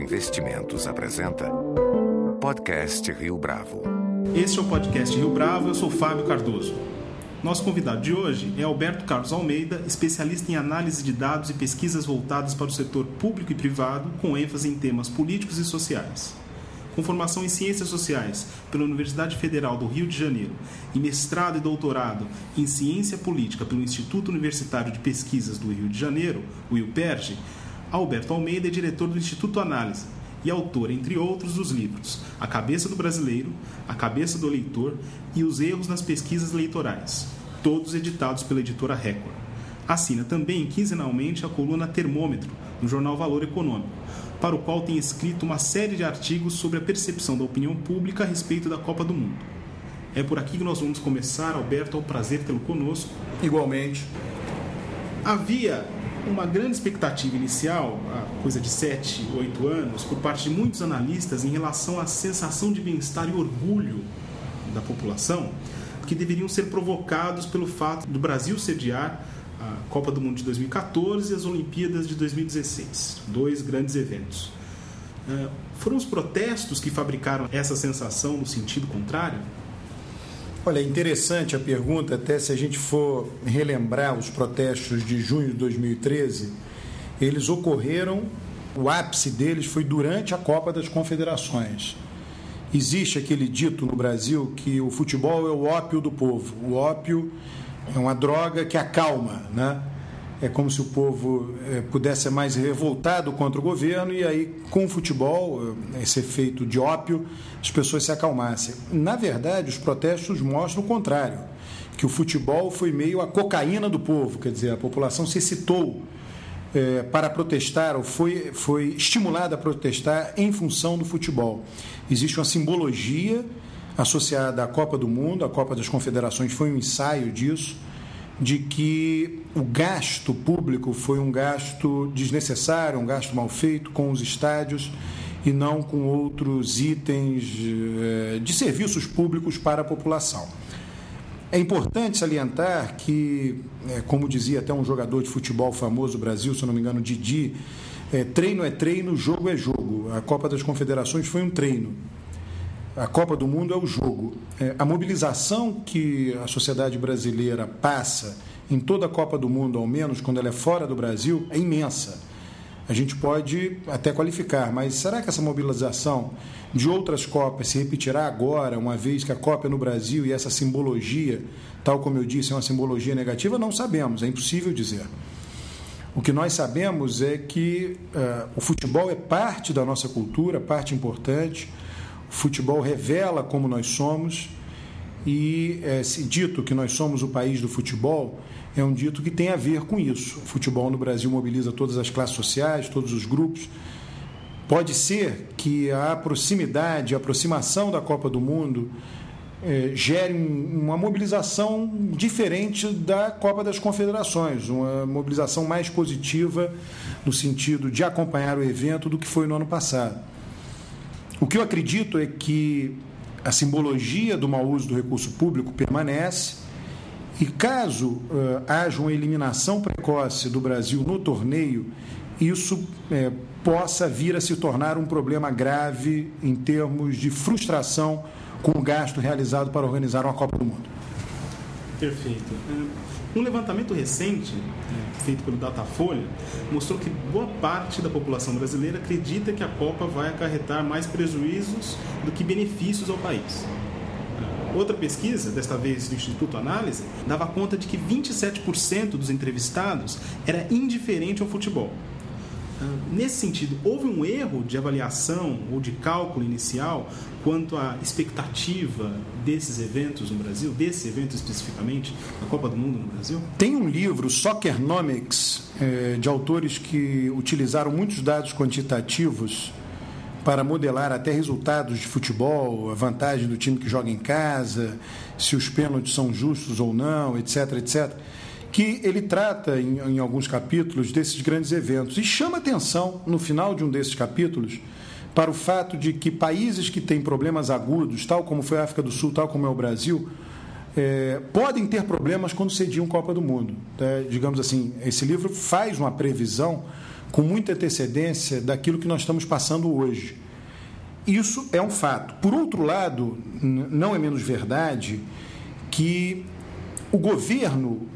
Investimentos apresenta Podcast Rio Bravo. Este é o Podcast Rio Bravo, eu sou Fábio Cardoso. Nosso convidado de hoje é Alberto Carlos Almeida, especialista em análise de dados e pesquisas voltadas para o setor público e privado, com ênfase em temas políticos e sociais. Com formação em Ciências Sociais pela Universidade Federal do Rio de Janeiro e mestrado e doutorado em Ciência Política pelo Instituto Universitário de Pesquisas do Rio de Janeiro, o Alberto Almeida é diretor do Instituto Análise e autor, entre outros, dos livros A Cabeça do Brasileiro, A Cabeça do Eleitor e Os Erros nas Pesquisas Eleitorais, todos editados pela editora Record. Assina também quinzenalmente a coluna Termômetro, no jornal Valor Econômico, para o qual tem escrito uma série de artigos sobre a percepção da opinião pública a respeito da Copa do Mundo. É por aqui que nós vamos começar, Alberto, é um prazer tê-lo conosco. Igualmente. Havia uma grande expectativa inicial, coisa de 7, 8 anos, por parte de muitos analistas em relação à sensação de bem-estar e orgulho da população, que deveriam ser provocados pelo fato do Brasil sediar a Copa do Mundo de 2014 e as Olimpíadas de 2016, dois grandes eventos. Eh, foram os protestos que fabricaram essa sensação no sentido contrário? Olha, é interessante a pergunta, até se a gente for relembrar os protestos de junho de 2013, eles ocorreram, o ápice deles foi durante a Copa das Confederações. Existe aquele dito no Brasil que o futebol é o ópio do povo. O ópio é uma droga que acalma, né? É como se o povo é, pudesse ser mais revoltado contra o governo e aí, com o futebol, eh, esse efeito de ópio, as pessoas se acalmassem. Na verdade, os protestos mostram o contrário, que o futebol foi meio a cocaína do povo, quer dizer, a população se excitou é, para protestar ou foi, foi estimulada a protestar em função do futebol. Existe uma simbologia associada à Copa do Mundo, a Copa das Confederações foi um ensaio disso de que o gasto público foi um gasto desnecessário, um gasto mal feito com os estádios e não com outros itens eh, de serviços públicos para a população. É importante salientar que, eh, como dizia até um jogador de futebol famoso do Brasil, se não me engano, Didi, é, treino é treino, jogo é jogo. A Copa das Confederações foi um treino. A Copa do Mundo é o jogo. É, a mobilização que a sociedade brasileira passa em toda a Copa do Mundo, ao menos quando ela é fora do Brasil, é imensa. A gente pode até qualificar, mas será que essa mobilização de outras Copas se repetirá agora, uma vez que a Copa é no Brasil e essa simbologia, tal como eu disse, é uma simbologia negativa? Não sabemos, é impossível dizer. O que nós sabemos é que uh, o futebol é parte da nossa cultura, parte importante. O futebol revela como nós somos e é, esse dito que nós somos o país do futebol é um dito que tem a ver com isso. O futebol no Brasil mobiliza todas as classes sociais, todos os grupos. Pode ser que a proximidade, a aproximação da Copa do Mundo é, gere uma mobilização diferente da Copa das Confederações, uma mobilização mais positiva no sentido de acompanhar o evento do que foi no ano passado. O que eu acredito é que a simbologia do mau uso do recurso público permanece e caso uh, haja uma eliminação precoce do Brasil no torneio, isso uh, possa vir a se tornar um problema grave em termos de frustração com o gasto realizado para organizar uma Copa do Mundo. Perfeito. Um levantamento recente, feito pelo Datafolha, mostrou que boa parte da população brasileira acredita que a Copa vai acarretar mais prejuízos do que benefícios ao país. Outra pesquisa, desta vez do Instituto Análise, dava conta de que 27% dos entrevistados era indiferente ao futebol. Ah, nesse sentido, houve um erro de avaliação ou de cálculo inicial quanto à expectativa desses eventos no Brasil, desse evento especificamente, a Copa do Mundo no Brasil? Tem um livro, Soccernomics, eh, de autores que utilizaram muitos dados quantitativos para modelar até resultados de futebol, a vantagem do time que joga em casa, se os pênaltis são justos ou não, etc, etc que ele trata em, em, alguns capítulos desses grandes eventos e chama atenção no final de um desses capítulos para o fato de que países que têm problemas agudos, tal como foi a África do Sul, tal como é o Brasil, é, podem ter problemas quando sediam Copa do Mundo. É, digamos assim, esse livro faz uma previsão com muita antecedência daquilo que nós estamos passando hoje. Isso é um fato. Por outro lado, não é menos verdade que o governo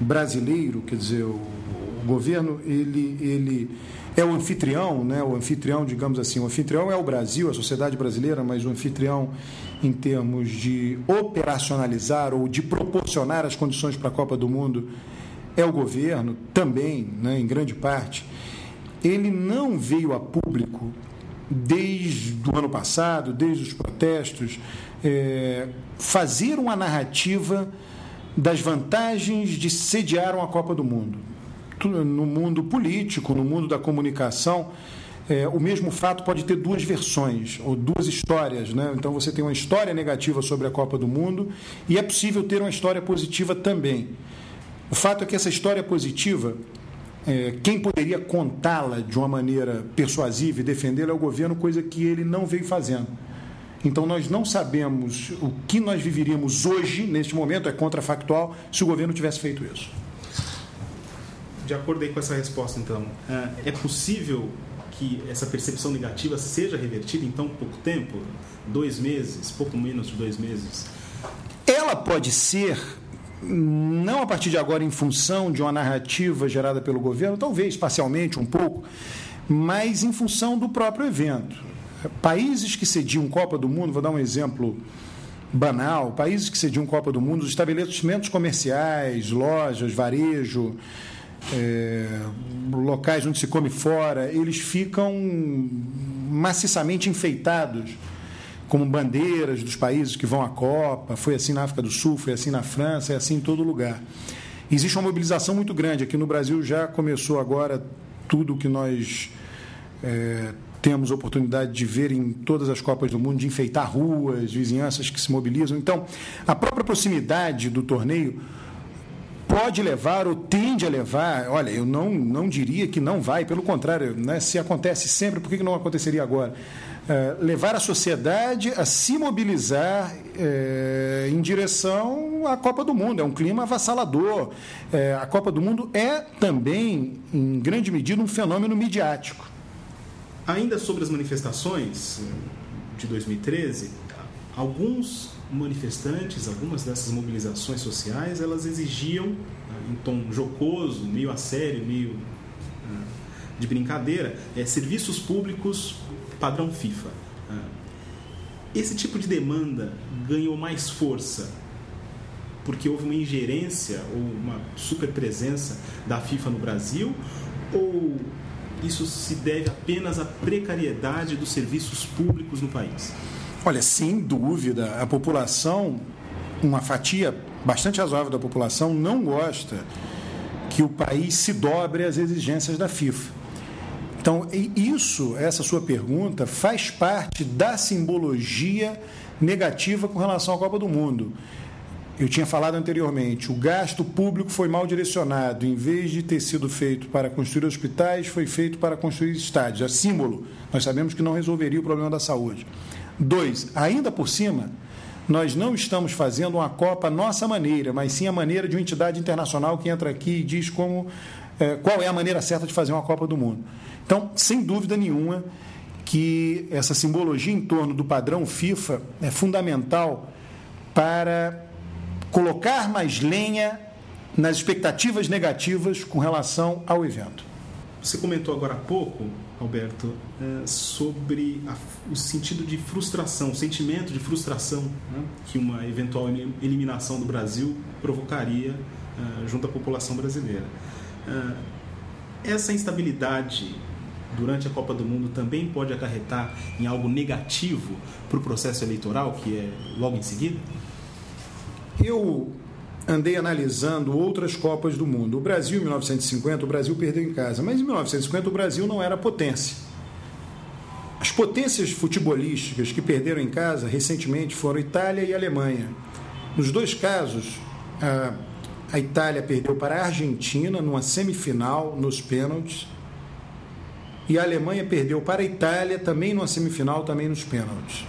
brasileiro, quer dizer, o, o governo, ele, ele é o anfitrião, né? o anfitrião, digamos assim, o anfitrião é o Brasil, a sociedade brasileira, mas o anfitrião em termos de operacionalizar ou de proporcionar as condições para a Copa do Mundo é o governo também, né, em grande parte. Ele não veio a público desde o ano passado, desde os protestos, é, fazer uma narrativa das vantagens de sediar uma Copa do Mundo. No mundo político, no mundo da comunicação, é, o mesmo fato pode ter duas versões, ou duas histórias. Né? Então você tem uma história negativa sobre a Copa do Mundo e é possível ter uma história positiva também. O fato é que essa história positiva é, quem poderia contá-la de uma maneira persuasiva e defendê-la é o governo, coisa que ele não veio fazendo. Então nós não sabemos o que nós viveríamos hoje, neste momento, é contrafactual, se o governo tivesse feito isso. De acordo com essa resposta, então, é, é possível que essa percepção negativa seja revertida em tão pouco tempo? Dois meses, pouco menos de dois meses? Ela pode ser não a partir de agora em função de uma narrativa gerada pelo governo, talvez parcialmente um pouco, mas em função do próprio evento. Países que cediam Copa do Mundo, vou dar um exemplo banal, países que cediam Copa do Mundo, os estabelecimentos comerciais, lojas, varejo, é, locais onde se come fora, eles ficam maciçamente enfeitados como bandeiras dos países que vão à Copa. Foi assim na África do Sul, foi assim na França, é assim em todo lugar. Existe uma mobilização muito grande. Aqui no Brasil já começou agora tudo que nós é, temos oportunidade de ver em todas as Copas do Mundo, de enfeitar ruas, vizinhanças que se mobilizam. Então, a própria proximidade do torneio pode levar ou tende a levar, olha, eu não, não diria que não vai, pelo contrário, né, se acontece sempre, por que não aconteceria agora? É, levar a sociedade a se mobilizar é, em direção à Copa do Mundo. É um clima avassalador. É, a Copa do Mundo é também, em grande medida, um fenômeno midiático. Ainda sobre as manifestações de 2013, alguns manifestantes, algumas dessas mobilizações sociais, elas exigiam, em tom jocoso, meio a sério, meio de brincadeira, é, serviços públicos padrão FIFA. Ah, esse tipo de demanda ganhou mais força porque houve uma ingerência ou uma super presença da FIFA no Brasil ou isso se deve apenas à precariedade dos serviços públicos no país? Olha, sem dúvida, a população, uma fatia bastante razoável da população, não gosta que o país se dobre às exigências da FIFA. Então, isso, essa sua pergunta, faz parte da simbologia negativa com relação à Copa do Mundo. Eu tinha falado anteriormente, o gasto público foi mal direcionado. Em vez de ter sido feito para construir hospitais, foi feito para construir estádios. É símbolo. Nós sabemos que não resolveria o problema da saúde. Dois, ainda por cima, nós não estamos fazendo uma Copa à nossa maneira, mas sim a maneira de uma entidade internacional que entra aqui e diz como, é, qual é a maneira certa de fazer uma Copa do Mundo. Então, sem dúvida nenhuma, que essa simbologia em torno do padrão FIFA é fundamental para colocar mais lenha nas expectativas negativas com relação ao evento. Você comentou agora há pouco, Alberto, é, sobre o sentido de frustração, o sentimento de frustração né, que uma eventual eliminação do Brasil provocaria é, junto à população brasileira. É, essa instabilidade durante a Copa do Mundo também pode acarretar em algo negativo para o processo eleitoral, que é logo em seguida? Eu andei analisando outras Copas do Mundo. O Brasil, em 1950, o Brasil perdeu em casa, mas em 1950 o Brasil não era potência. As potências futebolísticas que perderam em casa recentemente foram Itália e Alemanha. Nos dois casos, a, a Itália perdeu para a Argentina numa semifinal nos pênaltis e a Alemanha perdeu para a Itália também numa semifinal, também nos pênaltis.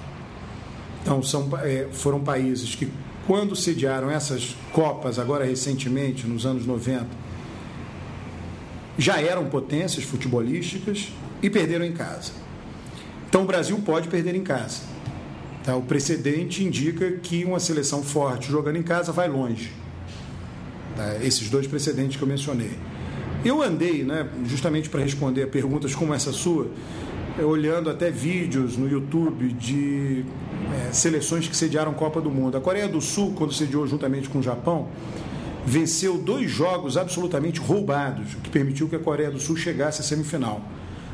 Então são, é, foram países que, quando sediaram essas Copas, agora recentemente, nos anos 90, já eram potências futebolísticas e perderam em casa. Então o Brasil pode perder em casa. Tá? O precedente indica que uma seleção forte jogando em casa vai longe. Tá? Esses dois precedentes que eu mencionei. Eu andei, né, justamente para responder a perguntas como essa sua, é, olhando até vídeos no YouTube de é, seleções que sediaram Copa do Mundo. A Coreia do Sul, quando sediou juntamente com o Japão, venceu dois jogos absolutamente roubados, o que permitiu que a Coreia do Sul chegasse à semifinal.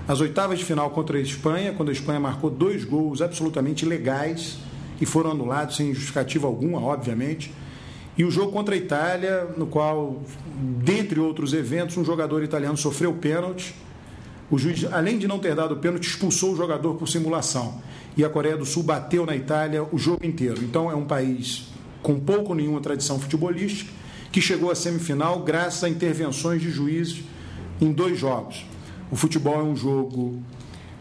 As oitavas de final contra a Espanha, quando a Espanha marcou dois gols absolutamente legais e foram anulados sem justificativa alguma, obviamente. E o jogo contra a Itália, no qual, dentre outros eventos, um jogador italiano sofreu pênalti. O juiz, além de não ter dado pênalti, expulsou o jogador por simulação. E a Coreia do Sul bateu na Itália o jogo inteiro. Então é um país com pouco ou nenhuma tradição futebolística que chegou à semifinal graças a intervenções de juízes em dois jogos. O futebol é um jogo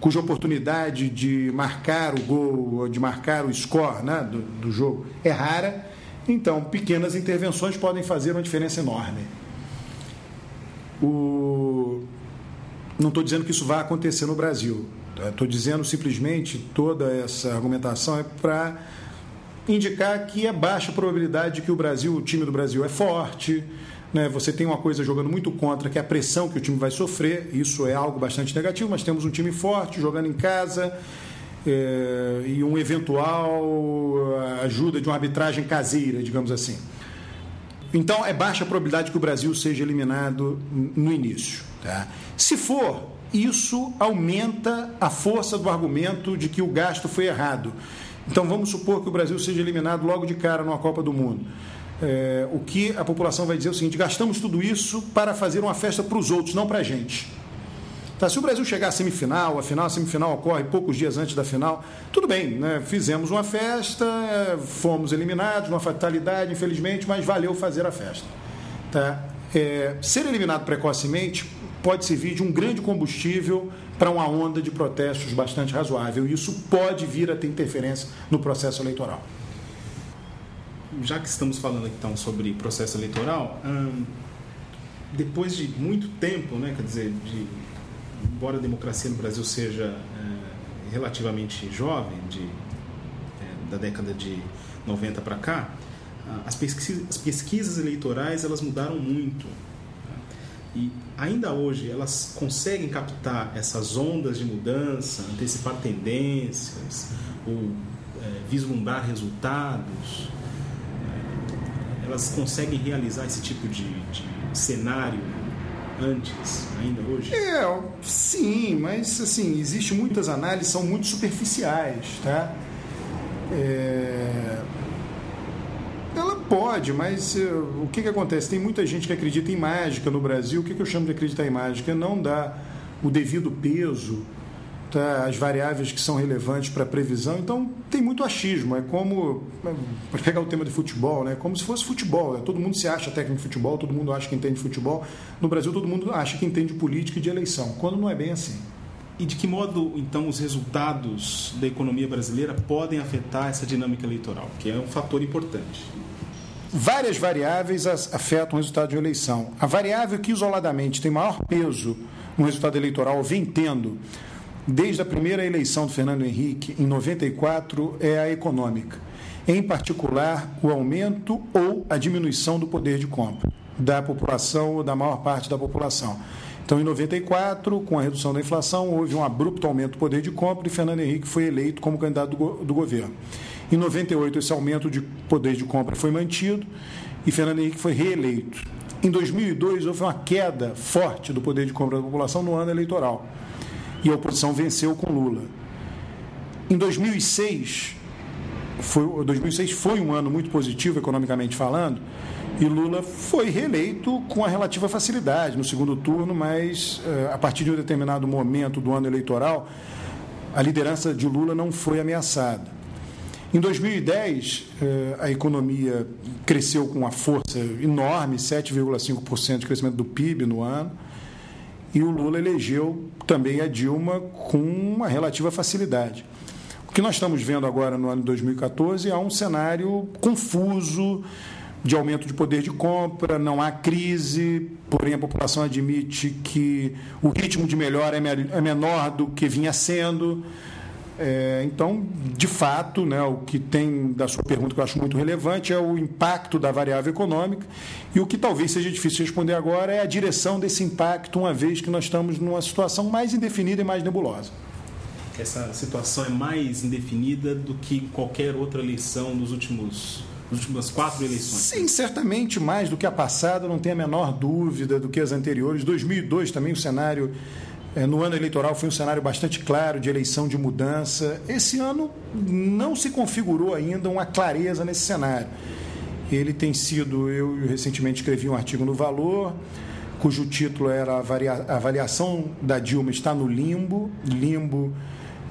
cuja oportunidade de marcar o gol, de marcar o score né, do, do jogo é rara então, pequenas intervenções podem fazer uma diferença enorme. O... Não estou dizendo que isso vai acontecer no Brasil. Estou dizendo simplesmente toda essa argumentação é para indicar que é baixa a probabilidade de que o Brasil, o time do Brasil é forte. Né? Você tem uma coisa jogando muito contra, que é a pressão que o time vai sofrer. Isso é algo bastante negativo, mas temos um time forte jogando em casa é, e um eventual eh, ajuda de uma arbitragem caseira, digamos assim. Então, é baixa a probabilidade que o Brasil seja eliminado no início. Tá? Se for, isso aumenta a força do argumento de que o gasto foi errado. Então, vamos supor que o Brasil seja eliminado logo de cara numa Copa do Mundo. É, o que a população vai dizer é o seguinte: gastamos tudo isso para fazer uma festa para os outros, não para a gente. Tá, se o Brasil chegar à semifinal, a final, a semifinal ocorre poucos dias antes da final, tudo bem, né? fizemos uma festa, fomos eliminados, uma fatalidade, infelizmente, mas valeu fazer a festa. Tá? É, ser eliminado precocemente pode servir de um grande combustível para uma onda de protestos bastante razoável. Isso pode vir a ter interferência no processo eleitoral. Já que estamos falando então sobre processo eleitoral, hum, depois de muito tempo, né, quer dizer, de embora a democracia no Brasil seja é, relativamente jovem, de, é, da década de 90 para cá, as pesquisas, as pesquisas, eleitorais elas mudaram muito. Tá? E ainda hoje elas conseguem captar essas ondas de mudança, antecipar tendências, ou é, vislumbrar resultados. Elas conseguem realizar esse tipo de, de cenário antes, ainda hoje? É, sim, mas assim, existe muitas análises, são muito superficiais, tá? É... Ela pode, mas uh, o que, que acontece? Tem muita gente que acredita em mágica no Brasil. O que, que eu chamo de acreditar em mágica? Não dá o devido peso tá, as variáveis que são relevantes para a previsão. Então, tem muito achismo. É como, para pegar o tema de futebol, né? como se fosse futebol. Né? Todo mundo se acha técnico de futebol, todo mundo acha que entende futebol. No Brasil, todo mundo acha que entende política e de eleição, quando não é bem assim. E de que modo, então, os resultados da economia brasileira podem afetar essa dinâmica eleitoral, que é um fator importante? Várias variáveis afetam o resultado de uma eleição. A variável que isoladamente tem maior peso no resultado eleitoral vem tendo desde a primeira eleição do Fernando Henrique, em 94, é a econômica. Em particular, o aumento ou a diminuição do poder de compra da população ou da maior parte da população. Então, em 94, com a redução da inflação, houve um abrupto aumento do poder de compra e Fernando Henrique foi eleito como candidato do, do governo. Em 98, esse aumento de poder de compra foi mantido e Fernando Henrique foi reeleito. Em 2002, houve uma queda forte do poder de compra da população no ano eleitoral e a oposição venceu com Lula. Em 2006, foi, 2006 foi um ano muito positivo economicamente falando, e Lula foi reeleito com a relativa facilidade no segundo turno, mas eh, a partir de um determinado momento do ano eleitoral, a liderança de Lula não foi ameaçada. Em 2010, eh, a economia cresceu com uma força enorme, 7,5% de crescimento do PIB no ano e o Lula elegeu também a Dilma com uma relativa facilidade. O que nós estamos vendo agora no ano de 2014 é um cenário confuso, de aumento de poder de compra, não há crise, porém a população admite que o ritmo de melhora é, é menor do que vinha sendo. É, então, de fato, né, o que tem da sua pergunta que eu acho muito relevante é o impacto da variável econômica e o que talvez seja difícil responder agora é a direção desse impacto, uma vez que nós estamos numa situação mais indefinida e mais nebulosa. Essa situação é mais indefinida do que qualquer outra eleição dos últimos nas últimas quatro eleições? Sim, certamente mais do que a passada, não tem a menor dúvida do que as anteriores. 2002 também o cenário no ano eleitoral foi um cenário bastante claro de eleição de mudança. Esse ano não se configurou ainda uma clareza nesse cenário. Ele tem sido, eu recentemente escrevi um artigo no Valor, cujo título era A avaliação da Dilma está no limbo. Limbo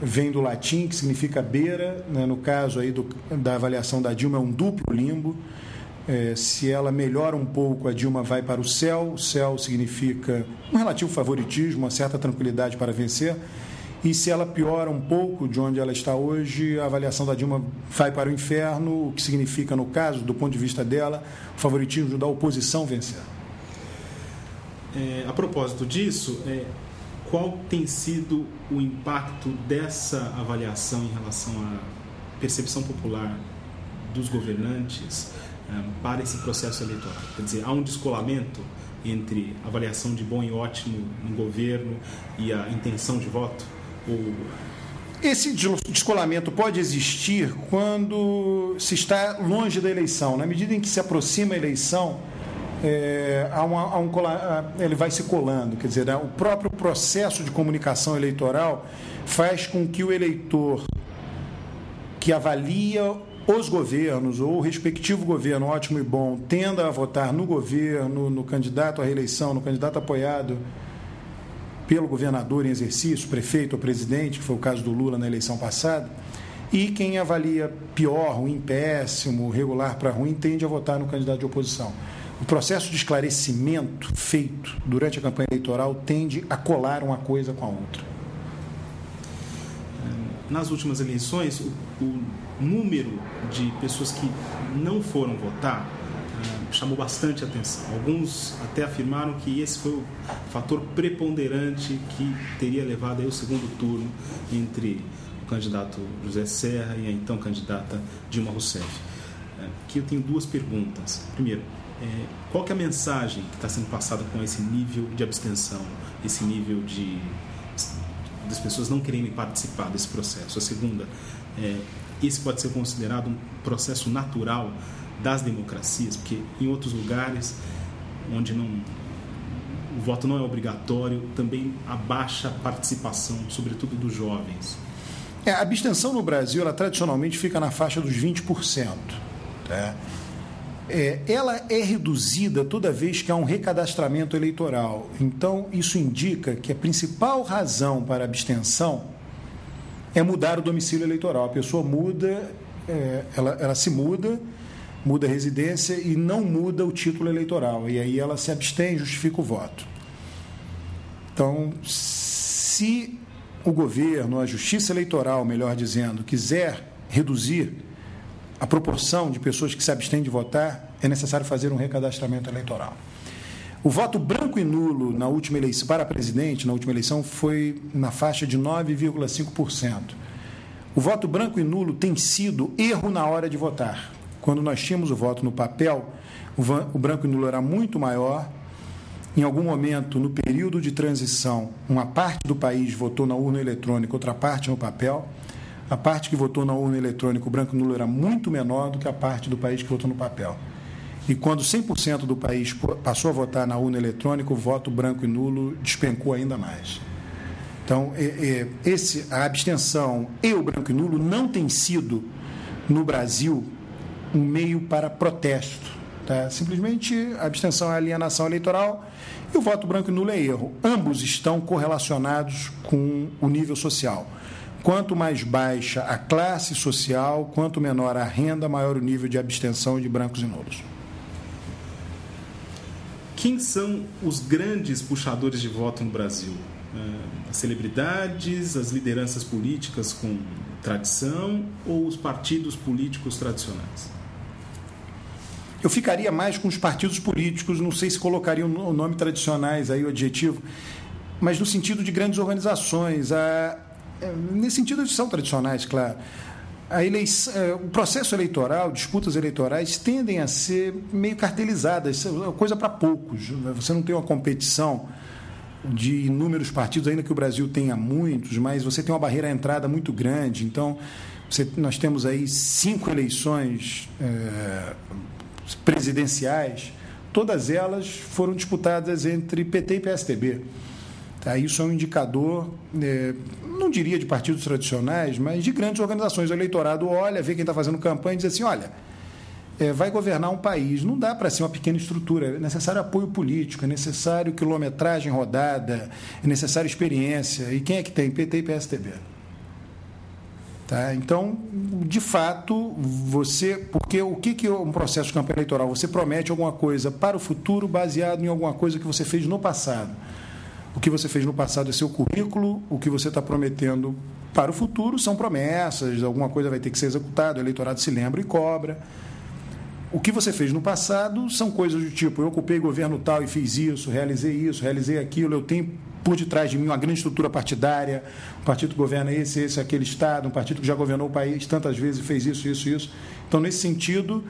vem do latim, que significa beira. Né? No caso aí do, da avaliação da Dilma, é um duplo limbo. É, se ela melhora um pouco, a Dilma vai para o céu. O céu significa um relativo favoritismo, uma certa tranquilidade para vencer. E se ela piora um pouco de onde ela está hoje, a avaliação da Dilma vai para o inferno, o que significa, no caso, do ponto de vista dela, o favoritismo da oposição vencer. É, a propósito disso, é, qual tem sido o impacto dessa avaliação em relação à percepção popular dos governantes para esse processo eleitoral. Quer dizer, há um descolamento entre a avaliação de bom e ótimo no governo e a intenção de voto? Ou... Esse descolamento pode existir quando se está longe da eleição. Na medida em que se aproxima a eleição, é, há uma, há um, ele vai se colando. Quer dizer, o próprio processo de comunicação eleitoral faz com que o eleitor que avalia os governos ou o respectivo governo, ótimo e bom, tenda a votar no governo, no candidato à reeleição, no candidato apoiado pelo governador em exercício, prefeito ou presidente, que foi o caso do Lula na eleição passada, e quem avalia pior, ruim, péssimo, regular para ruim, tende a votar no candidato de oposição. O processo de esclarecimento feito durante a campanha eleitoral tende a colar uma coisa com a outra. Nas últimas eleições, o, o número de pessoas que não foram votar uh, chamou bastante atenção. Alguns até afirmaram que esse foi o fator preponderante que teria levado aí o segundo turno entre o candidato José Serra e a então candidata Dilma Rousseff. Uh, aqui eu tenho duas perguntas. Primeiro, é, qual é a mensagem que está sendo passada com esse nível de abstenção, esse nível de das pessoas não querendo participar desse processo? A segunda, é, esse pode ser considerado um processo natural das democracias, porque em outros lugares onde não o voto não é obrigatório, também abaixa a participação, sobretudo dos jovens. É, a abstenção no Brasil, ela tradicionalmente fica na faixa dos 20%. Tá? É, ela é reduzida toda vez que há um recadastramento eleitoral. Então, isso indica que a principal razão para a abstenção é mudar o domicílio eleitoral. A pessoa muda, é, ela, ela se muda, muda a residência e não muda o título eleitoral. E aí ela se abstém justifica o voto. Então, se o governo, a justiça eleitoral, melhor dizendo, quiser reduzir a proporção de pessoas que se abstêm de votar, é necessário fazer um recadastramento eleitoral. O voto branco e nulo na última eleição para presidente, na última eleição, foi na faixa de 9,5%. O voto branco e nulo tem sido erro na hora de votar. Quando nós tínhamos o voto no papel, o branco e nulo era muito maior. Em algum momento, no período de transição, uma parte do país votou na urna eletrônica, outra parte no papel. A parte que votou na urna eletrônica, o branco e nulo, era muito menor do que a parte do país que votou no papel. E quando 100% do país passou a votar na urna eletrônica, o voto branco e nulo despencou ainda mais. Então, esse, a abstenção e o branco e nulo não tem sido, no Brasil, um meio para protesto. Tá? Simplesmente a abstenção é alienação eleitoral e o voto branco e nulo é erro. Ambos estão correlacionados com o nível social. Quanto mais baixa a classe social, quanto menor a renda, maior o nível de abstenção de brancos e nulos. Quem são os grandes puxadores de voto no Brasil? É, as celebridades, as lideranças políticas com tradição ou os partidos políticos tradicionais? Eu ficaria mais com os partidos políticos, não sei se colocaria o nome tradicionais aí, o adjetivo, mas no sentido de grandes organizações. A, é, nesse sentido, eles são tradicionais, claro. A eleição, é, o processo eleitoral, disputas eleitorais, tendem a ser meio cartelizadas, é coisa para poucos. Você não tem uma competição de inúmeros partidos, ainda que o Brasil tenha muitos, mas você tem uma barreira à entrada muito grande. Então, você, nós temos aí cinco eleições é, presidenciais, todas elas foram disputadas entre PT e PSDB. Tá? Isso é um indicador, é, não diria de partidos tradicionais, mas de grandes organizações. O eleitorado olha, vê quem está fazendo campanha e diz assim: olha, é, vai governar um país. Não dá para ser uma pequena estrutura. É necessário apoio político, é necessário quilometragem rodada, é necessário experiência. E quem é que tem? PT e PSDB. Tá? Então, de fato, você. Porque o que, que é um processo de campanha eleitoral? Você promete alguma coisa para o futuro baseado em alguma coisa que você fez no passado. O que você fez no passado é seu currículo, o que você está prometendo para o futuro são promessas, alguma coisa vai ter que ser executada, o eleitorado se lembra e cobra. O que você fez no passado são coisas do tipo: eu ocupei governo tal e fiz isso, realizei isso, realizei aquilo, eu tenho por detrás de mim uma grande estrutura partidária, um partido que governa esse, esse, aquele Estado, um partido que já governou o país tantas vezes e fez isso, isso, isso. Então, nesse sentido,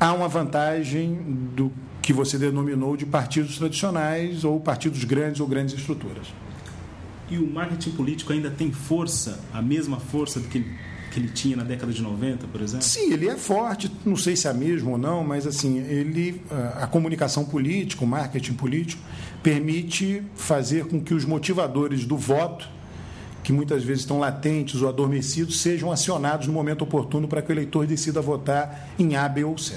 há uma vantagem do que você denominou de partidos tradicionais ou partidos grandes ou grandes estruturas. E o marketing político ainda tem força, a mesma força do que que ele tinha na década de 90, por exemplo? Sim, ele é forte, não sei se é a mesma ou não, mas assim, ele a comunicação política, o marketing político permite fazer com que os motivadores do voto, que muitas vezes estão latentes ou adormecidos, sejam acionados no momento oportuno para que o eleitor decida votar em A, B ou C.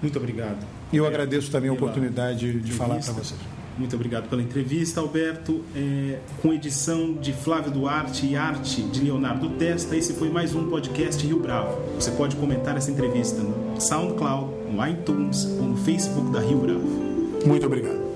Muito obrigado. Eu é, agradeço também a oportunidade de falar para vocês. Muito obrigado pela entrevista, Alberto. É, com edição de Flávio Duarte e arte de Leonardo Testa, esse foi mais um podcast Rio Bravo. Você pode comentar essa entrevista no SoundCloud, no iTunes ou no Facebook da Rio Bravo. Muito obrigado.